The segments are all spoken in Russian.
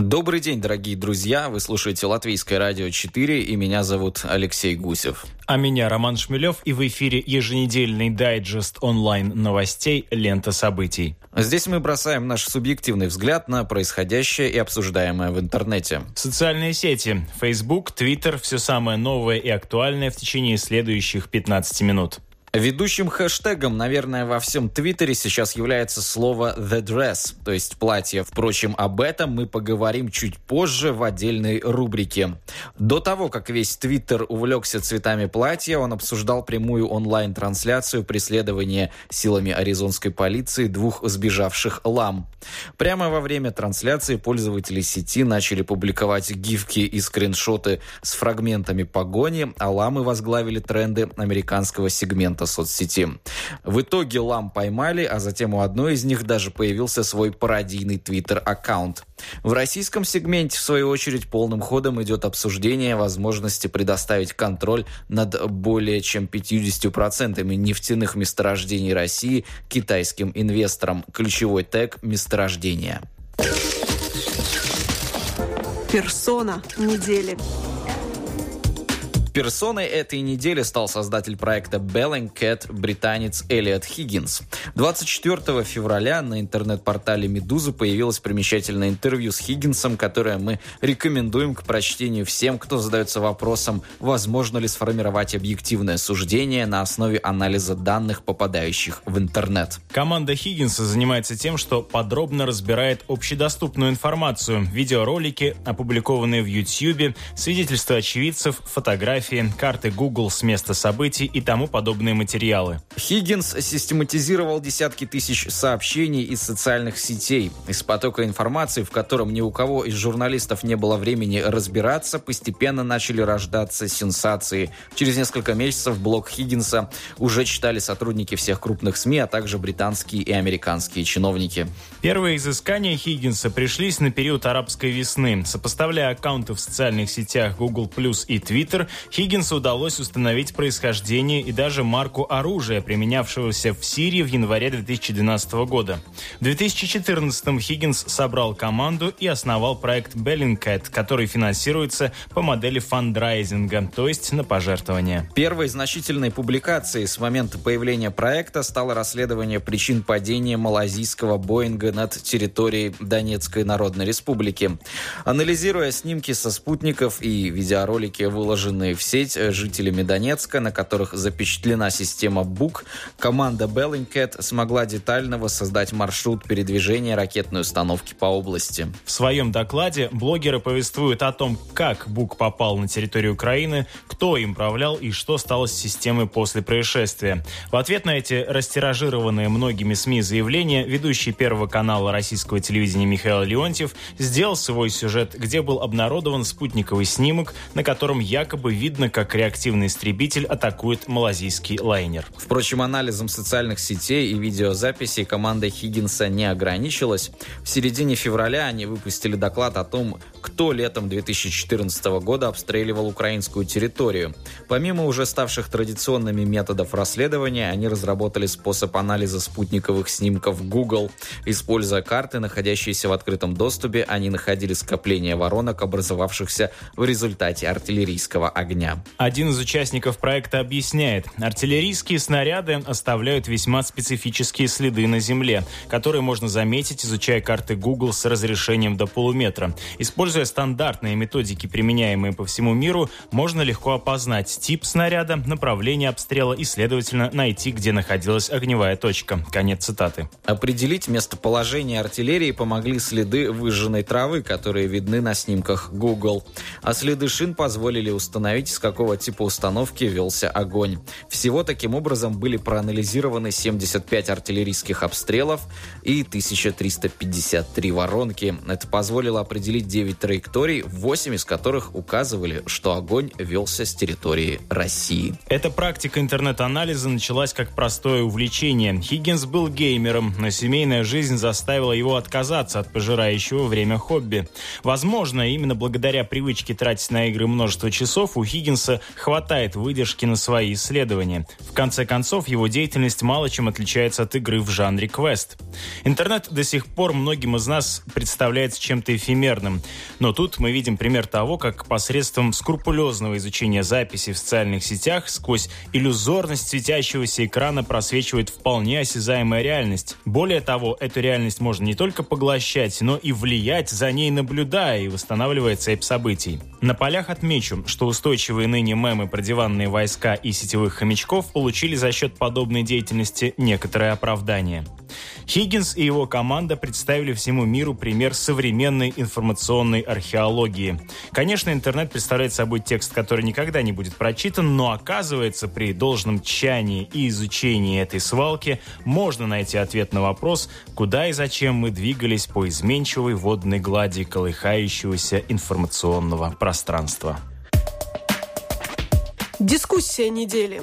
Добрый день, дорогие друзья. Вы слушаете Латвийское радио 4, и меня зовут Алексей Гусев. А меня Роман Шмелев, и в эфире еженедельный дайджест онлайн новостей «Лента событий». Здесь мы бросаем наш субъективный взгляд на происходящее и обсуждаемое в интернете. Социальные сети, Facebook, Twitter – все самое новое и актуальное в течение следующих 15 минут. Ведущим хэштегом, наверное, во всем Твиттере сейчас является слово «the dress», то есть платье. Впрочем, об этом мы поговорим чуть позже в отдельной рубрике. До того, как весь Твиттер увлекся цветами платья, он обсуждал прямую онлайн-трансляцию преследования силами аризонской полиции двух сбежавших лам. Прямо во время трансляции пользователи сети начали публиковать гифки и скриншоты с фрагментами погони, а ламы возглавили тренды американского сегмента аккаунта соцсети. В итоге лам поймали, а затем у одной из них даже появился свой пародийный твиттер-аккаунт. В российском сегменте, в свою очередь, полным ходом идет обсуждение возможности предоставить контроль над более чем 50% нефтяных месторождений России китайским инвесторам. Ключевой тег – месторождения. Персона недели. Персоной этой недели стал создатель проекта Bellingcat, британец Элиот Хиггинс. 24 февраля на интернет-портале «Медуза» появилось примечательное интервью с Хиггинсом, которое мы рекомендуем к прочтению всем, кто задается вопросом, возможно ли сформировать объективное суждение на основе анализа данных, попадающих в интернет. Команда Хиггинса занимается тем, что подробно разбирает общедоступную информацию, видеоролики, опубликованные в YouTube, свидетельства очевидцев, фотографии, фотографии, карты Google с места событий и тому подобные материалы. Хиггинс систематизировал десятки тысяч сообщений из социальных сетей. Из потока информации, в котором ни у кого из журналистов не было времени разбираться, постепенно начали рождаться сенсации. Через несколько месяцев блог Хиггинса уже читали сотрудники всех крупных СМИ, а также британские и американские чиновники. Первые изыскания Хиггинса пришлись на период арабской весны. Сопоставляя аккаунты в социальных сетях Google Plus и Twitter, Хиггинсу удалось установить происхождение и даже марку оружия, применявшегося в Сирии в январе 2012 года. В 2014-м Хиггинс собрал команду и основал проект Bellingcat, который финансируется по модели фандрайзинга, то есть на пожертвования. Первой значительной публикацией с момента появления проекта стало расследование причин падения малазийского Боинга над территорией Донецкой Народной Республики. Анализируя снимки со спутников и видеоролики, выложенные в сеть э, жителями Донецка, на которых запечатлена система БУК, команда Bellingcat смогла детально воссоздать маршрут передвижения ракетной установки по области. В своем докладе блогеры повествуют о том, как БУК попал на территорию Украины, кто им управлял и что стало с системой после происшествия. В ответ на эти растиражированные многими СМИ заявления ведущий Первого канала российского телевидения Михаил Леонтьев сделал свой сюжет, где был обнародован спутниковый снимок, на котором якобы видно видно, как реактивный истребитель атакует малазийский лайнер. Впрочем, анализом социальных сетей и видеозаписей команда Хиггинса не ограничилась. В середине февраля они выпустили доклад о том, кто летом 2014 года обстреливал украинскую территорию. Помимо уже ставших традиционными методов расследования, они разработали способ анализа спутниковых снимков Google. Используя карты, находящиеся в открытом доступе, они находили скопление воронок, образовавшихся в результате артиллерийского огня огня. Один из участников проекта объясняет, артиллерийские снаряды оставляют весьма специфические следы на земле, которые можно заметить, изучая карты Google с разрешением до полуметра. Используя стандартные методики, применяемые по всему миру, можно легко опознать тип снаряда, направление обстрела и, следовательно, найти, где находилась огневая точка. Конец цитаты. Определить местоположение артиллерии помогли следы выжженной травы, которые видны на снимках Google. А следы шин позволили установить из какого типа установки велся огонь. Всего таким образом были проанализированы 75 артиллерийских обстрелов и 1353 воронки. Это позволило определить 9 траекторий, 8 из которых указывали, что огонь велся с территории России. Эта практика интернет-анализа началась как простое увлечение. Хиггинс был геймером, но семейная жизнь заставила его отказаться от пожирающего время хобби. Возможно, именно благодаря привычке тратить на игры множество часов у Хиггинса хватает выдержки на свои исследования. В конце концов, его деятельность мало чем отличается от игры в жанре квест. Интернет до сих пор многим из нас представляется чем-то эфемерным. Но тут мы видим пример того, как посредством скрупулезного изучения записей в социальных сетях сквозь иллюзорность светящегося экрана просвечивает вполне осязаемая реальность. Более того, эту реальность можно не только поглощать, но и влиять, за ней наблюдая и восстанавливая цепь событий. На полях отмечу, что устойчивые ныне мемы про диванные войска и сетевых хомячков получили за счет подобной деятельности некоторое оправдание. Хиггинс и его команда представили всему миру пример современной информационной археологии. Конечно, интернет представляет собой текст, который никогда не будет прочитан, но оказывается, при должном тщании и изучении этой свалки можно найти ответ на вопрос, куда и зачем мы двигались по изменчивой водной глади колыхающегося информационного пространства. Дискуссия недели.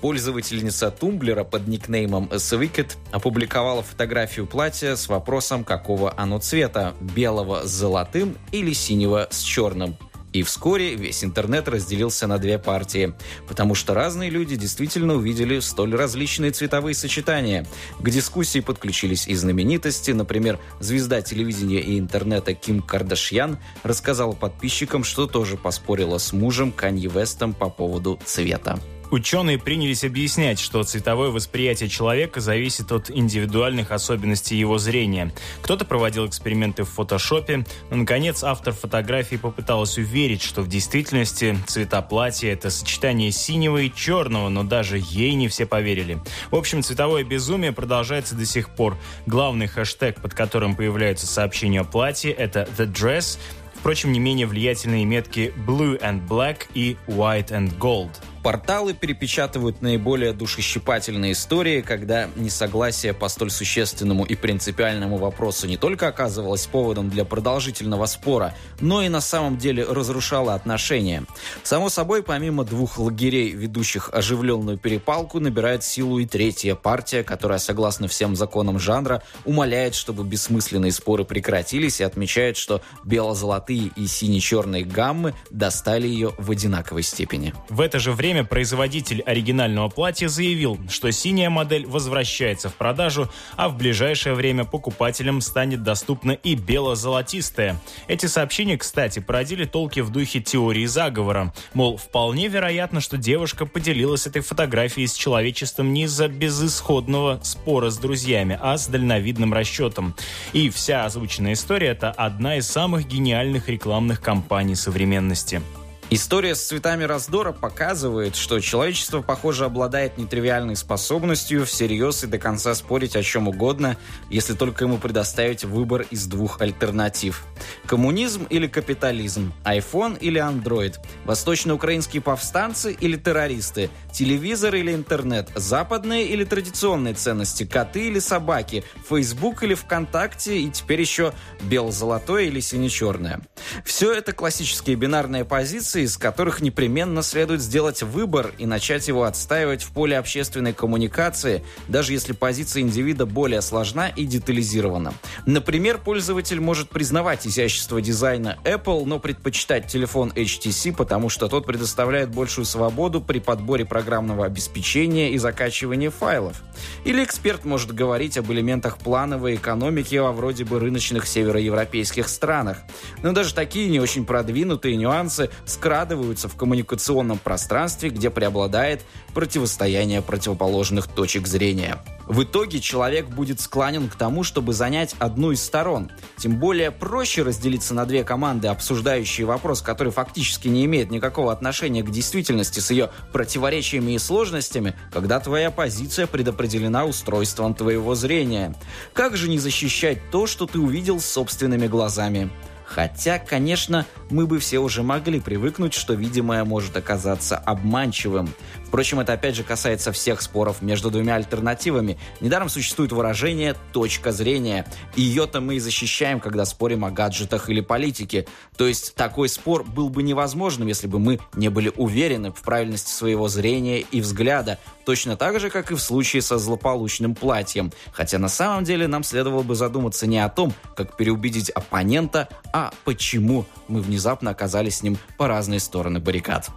Пользовательница Тумблера под никнеймом SWicked опубликовала фотографию платья с вопросом, какого оно цвета – белого с золотым или синего с черным. И вскоре весь интернет разделился на две партии, потому что разные люди действительно увидели столь различные цветовые сочетания. К дискуссии подключились и знаменитости, например, звезда телевидения и интернета Ким Кардашьян рассказала подписчикам, что тоже поспорила с мужем Канье Вестом по поводу цвета. Ученые принялись объяснять, что цветовое восприятие человека зависит от индивидуальных особенностей его зрения. Кто-то проводил эксперименты в фотошопе, но, наконец, автор фотографии попыталась уверить, что в действительности цвета платья – это сочетание синего и черного, но даже ей не все поверили. В общем, цветовое безумие продолжается до сих пор. Главный хэштег, под которым появляются сообщения о платье – это «The Dress», Впрочем, не менее влиятельные метки Blue and Black и White and Gold – Порталы перепечатывают наиболее душещипательные истории, когда несогласие по столь существенному и принципиальному вопросу не только оказывалось поводом для продолжительного спора, но и на самом деле разрушало отношения. Само собой, помимо двух лагерей, ведущих оживленную перепалку, набирает силу и третья партия, которая, согласно всем законам жанра, умоляет, чтобы бессмысленные споры прекратились и отмечает, что бело-золотые и сине-черные гаммы достали ее в одинаковой степени. В это же время время производитель оригинального платья заявил, что синяя модель возвращается в продажу, а в ближайшее время покупателям станет доступна и бело-золотистая. Эти сообщения, кстати, породили толки в духе теории заговора. Мол, вполне вероятно, что девушка поделилась этой фотографией с человечеством не из-за безысходного спора с друзьями, а с дальновидным расчетом. И вся озвученная история – это одна из самых гениальных рекламных кампаний современности. История с цветами раздора показывает, что человечество, похоже, обладает нетривиальной способностью всерьез и до конца спорить о чем угодно, если только ему предоставить выбор из двух альтернатив. Коммунизм или капитализм, iPhone или Android, восточноукраинские повстанцы или террористы, телевизор или интернет, западные или традиционные ценности, коты или собаки, Facebook или ВКонтакте? И теперь еще бело-золотое или сине-черное. Все это классические бинарные позиции, позиций, из которых непременно следует сделать выбор и начать его отстаивать в поле общественной коммуникации, даже если позиция индивида более сложна и детализирована. Например, пользователь может признавать изящество дизайна Apple, но предпочитать телефон HTC, потому что тот предоставляет большую свободу при подборе программного обеспечения и закачивании файлов. Или эксперт может говорить об элементах плановой экономики во вроде бы рыночных североевропейских странах. Но даже такие не очень продвинутые нюансы скрадываются в коммуникационном пространстве, где преобладает противостояние противоположных точек зрения. В итоге человек будет склонен к тому, чтобы занять одну из сторон. Тем более проще разделиться на две команды, обсуждающие вопрос, который фактически не имеет никакого отношения к действительности с ее противоречиями и сложностями, когда твоя позиция предопределена устройством твоего зрения. Как же не защищать то, что ты увидел собственными глазами? Хотя, конечно, мы бы все уже могли привыкнуть, что видимое может оказаться обманчивым. Впрочем, это опять же касается всех споров между двумя альтернативами. Недаром существует выражение «точка зрения». Ее-то мы и защищаем, когда спорим о гаджетах или политике. То есть такой спор был бы невозможным, если бы мы не были уверены в правильности своего зрения и взгляда. Точно так же, как и в случае со злополучным платьем. Хотя на самом деле нам следовало бы задуматься не о том, как переубедить оппонента, а почему мы внезапно оказались с ним по разные стороны баррикад.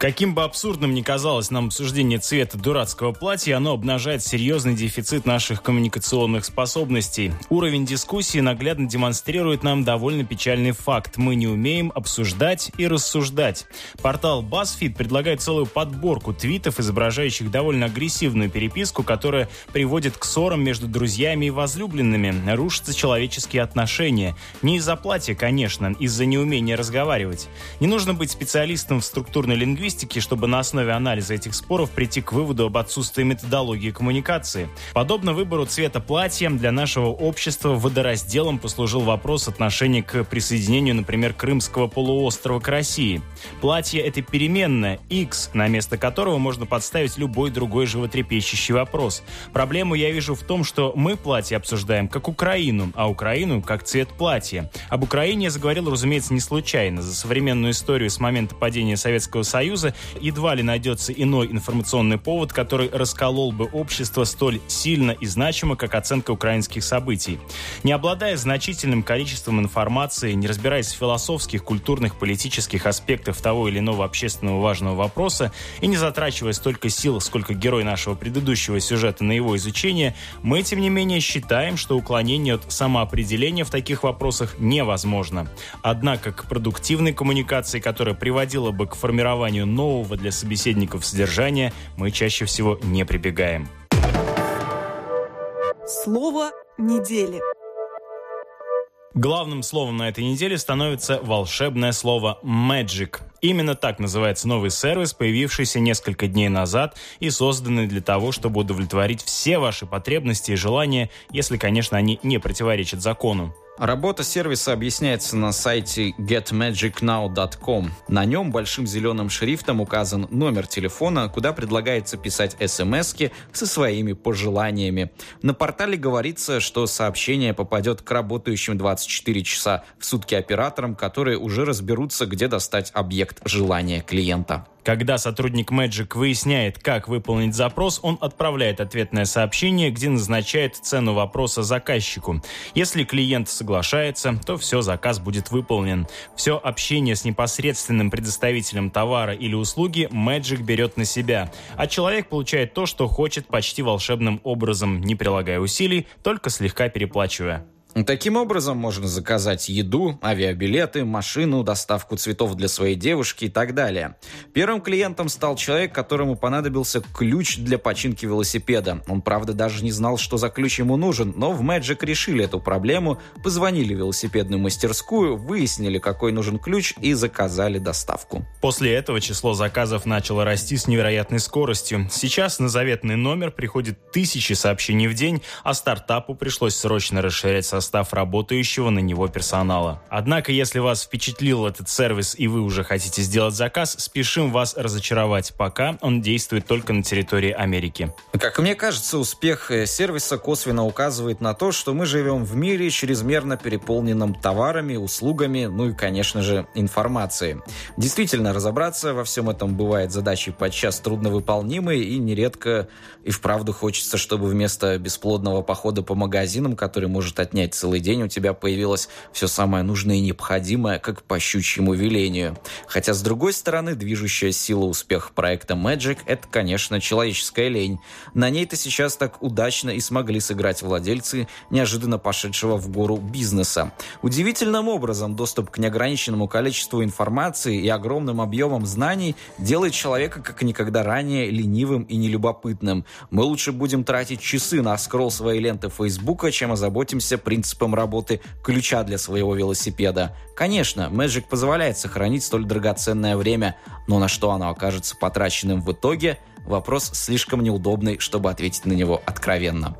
Каким бы абсурдным ни казалось нам обсуждение цвета дурацкого платья, оно обнажает серьезный дефицит наших коммуникационных способностей. Уровень дискуссии наглядно демонстрирует нам довольно печальный факт. Мы не умеем обсуждать и рассуждать. Портал BuzzFeed предлагает целую подборку твитов, изображающих довольно агрессивную переписку, которая приводит к ссорам между друзьями и возлюбленными. Рушатся человеческие отношения. Не из-за платья, конечно, из-за неумения разговаривать. Не нужно быть специалистом в структурной лингвистике, лингвистики, чтобы на основе анализа этих споров прийти к выводу об отсутствии методологии коммуникации. Подобно выбору цвета платья для нашего общества водоразделом послужил вопрос отношения к присоединению, например, Крымского полуострова к России. Платье — это переменное, X, на место которого можно подставить любой другой животрепещущий вопрос. Проблему я вижу в том, что мы платье обсуждаем как Украину, а Украину как цвет платья. Об Украине я заговорил, разумеется, не случайно. За современную историю с момента падения Советского Союза Союза, едва ли найдется иной информационный повод, который расколол бы общество столь сильно и значимо, как оценка украинских событий. Не обладая значительным количеством информации, не разбираясь в философских, культурных, политических аспектах того или иного общественного важного вопроса и не затрачивая столько сил, сколько герой нашего предыдущего сюжета на его изучение, мы, тем не менее, считаем, что уклонение от самоопределения в таких вопросах невозможно. Однако к продуктивной коммуникации, которая приводила бы к формированию нового для собеседников содержания мы чаще всего не прибегаем. Слово недели. Главным словом на этой неделе становится волшебное слово «magic». Именно так называется новый сервис, появившийся несколько дней назад и созданный для того, чтобы удовлетворить все ваши потребности и желания, если, конечно, они не противоречат закону. Работа сервиса объясняется на сайте getmagicnow.com. На нем большим зеленым шрифтом указан номер телефона, куда предлагается писать смс со своими пожеланиями. На портале говорится, что сообщение попадет к работающим 24 часа в сутки операторам, которые уже разберутся, где достать объект желания клиента. Когда сотрудник Magic выясняет, как выполнить запрос, он отправляет ответное сообщение, где назначает цену вопроса заказчику. Если клиент соглашается, то все, заказ будет выполнен. Все общение с непосредственным предоставителем товара или услуги Magic берет на себя, а человек получает то, что хочет почти волшебным образом, не прилагая усилий, только слегка переплачивая. Таким образом, можно заказать еду, авиабилеты, машину, доставку цветов для своей девушки и так далее. Первым клиентом стал человек, которому понадобился ключ для починки велосипеда. Он, правда, даже не знал, что за ключ ему нужен, но в Magic решили эту проблему, позвонили в велосипедную мастерскую, выяснили, какой нужен ключ и заказали доставку. После этого число заказов начало расти с невероятной скоростью. Сейчас на заветный номер приходит тысячи сообщений в день, а стартапу пришлось срочно расширять состав работающего на него персонала. Однако, если вас впечатлил этот сервис и вы уже хотите сделать заказ, спешим вас разочаровать, пока он действует только на территории Америки. Как мне кажется, успех э, сервиса косвенно указывает на то, что мы живем в мире чрезмерно переполненном товарами, услугами, ну и, конечно же, информацией. Действительно, разобраться во всем этом бывает задачей подчас трудновыполнимой и нередко и вправду хочется, чтобы вместо бесплодного похода по магазинам, который может отнять занять целый день, у тебя появилось все самое нужное и необходимое, как по щучьему велению. Хотя, с другой стороны, движущая сила успеха проекта Magic — это, конечно, человеческая лень. На ней-то сейчас так удачно и смогли сыграть владельцы неожиданно пошедшего в гору бизнеса. Удивительным образом доступ к неограниченному количеству информации и огромным объемам знаний делает человека как никогда ранее ленивым и нелюбопытным. Мы лучше будем тратить часы на скролл своей ленты Фейсбука, чем озаботимся принципом работы ключа для своего велосипеда. Конечно, Magic позволяет сохранить столь драгоценное время, но на что оно окажется потраченным в итоге – вопрос слишком неудобный, чтобы ответить на него откровенно.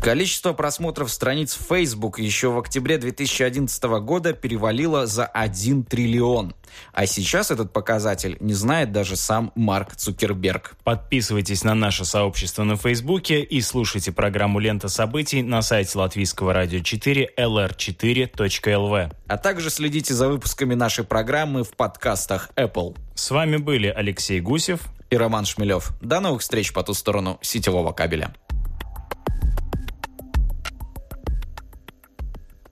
Количество просмотров страниц Facebook еще в октябре 2011 года перевалило за 1 триллион. А сейчас этот показатель не знает даже сам Марк Цукерберг. Подписывайтесь на наше сообщество на Фейсбуке и слушайте программу «Лента событий» на сайте латвийского радио 4 lr4.lv. А также следите за выпусками нашей программы в подкастах Apple. С вами были Алексей Гусев и Роман Шмелев. До новых встреч по ту сторону сетевого кабеля.